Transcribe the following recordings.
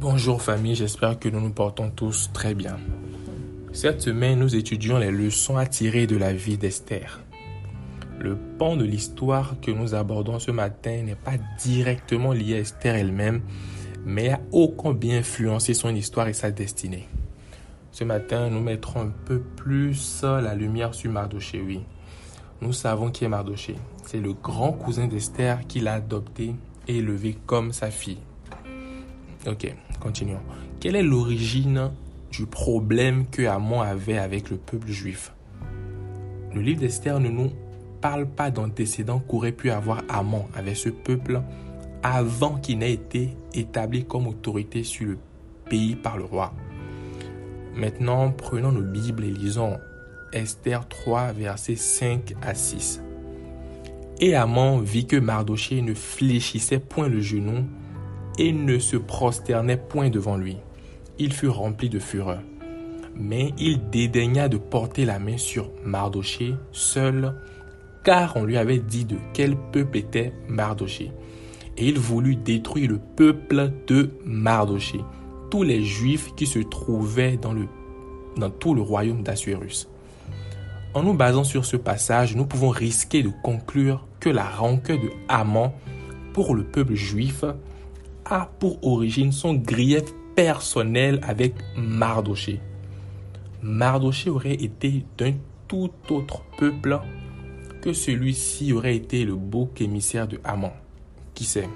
Bonjour famille, j'espère que nous nous portons tous très bien. Cette semaine, nous étudions les leçons à tirer de la vie d'Esther. Le pan de l'histoire que nous abordons ce matin n'est pas directement lié à Esther elle-même, mais a ô combien influencé son histoire et sa destinée. Ce matin, nous mettrons un peu plus la lumière sur Mardoché, oui. Nous savons qui est Mardoché. C'est le grand cousin d'Esther qui l'a adopté et élevé comme sa fille. Ok, continuons. Quelle est l'origine du problème que Amon avait avec le peuple juif? Le livre d'Esther ne nous parle pas d'antécédents qu'aurait pu avoir Amon avec ce peuple avant qu'il n'ait été établi comme autorité sur le pays par le roi. Maintenant, prenons nos Bibles et lisons Esther 3, versets 5 à 6. Et Amon vit que Mardoché ne fléchissait point le genou et ne se prosternait point devant lui. Il fut rempli de fureur. Mais il dédaigna de porter la main sur Mardoché seul, car on lui avait dit de quel peuple était Mardoché. Et il voulut détruire le peuple de Mardoché, tous les Juifs qui se trouvaient dans, tout le royaume d'Assuérus. En nous basant sur ce passage, nous pouvons risquer de conclure que la rancœur de Haman pour le peuple juif pour origine son grief personnel avec Mardoché. Mardoché aurait été d'un tout autre peuple que celui-ci aurait été le beau émissaire de Haman. Qui sait?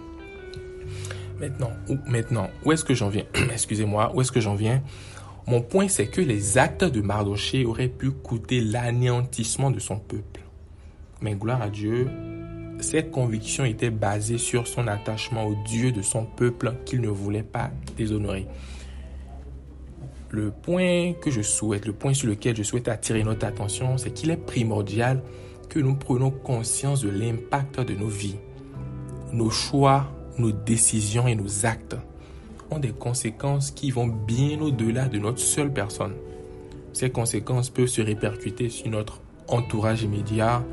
Maintenant, où, maintenant, où est-ce que j'en viens? Excusez-moi, où est-ce que j'en viens? Mon point, c'est que les actes de Mardoché auraient pu coûter l'anéantissement de son peuple. Mais gloire à Dieu, cette conviction était basée sur son attachement au Dieu de son peuple qu'il ne voulait pas déshonorer. Le point que je souhaite, le point sur lequel je souhaite attirer notre attention, c'est qu'il est primordial que nous prenions conscience de l'impact de nos vies. Nos choix, nos décisions et nos actes ont des conséquences qui vont bien au-delà de notre seule personne. Ces conséquences peuvent se répercuter sur notre entourage immédiat,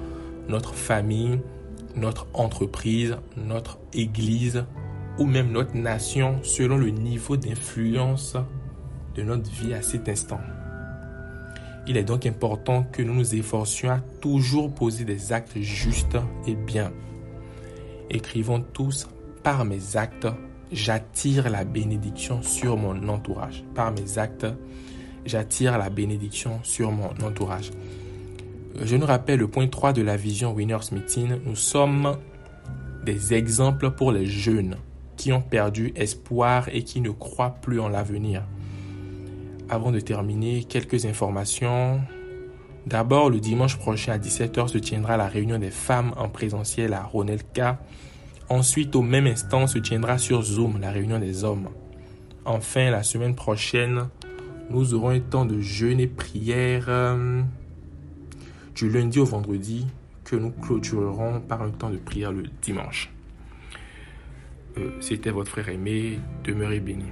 notre famille, notre entreprise, notre église ou même notre nation selon le niveau d'influence de notre vie à cet instant. Il est donc important que nous nous efforcions à toujours poser des actes justes et bien. Écrivons tous, par mes actes, j'attire la bénédiction sur mon entourage. Par mes actes, j'attire la bénédiction sur mon entourage. Je nous rappelle le point 3 de la vision Winners Meeting. Nous sommes des exemples pour les jeunes qui ont perdu espoir et qui ne croient plus en l'avenir. Avant de terminer, quelques informations. D'abord, le dimanche prochain à 17h se tiendra la réunion des femmes en présentiel à Ronelka. Ensuite, au même instant, se tiendra sur Zoom la réunion des hommes. Enfin, la semaine prochaine, nous aurons un temps de jeûne et prière. Du lundi au vendredi que nous clôturerons par un temps de prière le dimanche. Euh, c'était votre frère aimé, demeurez béni.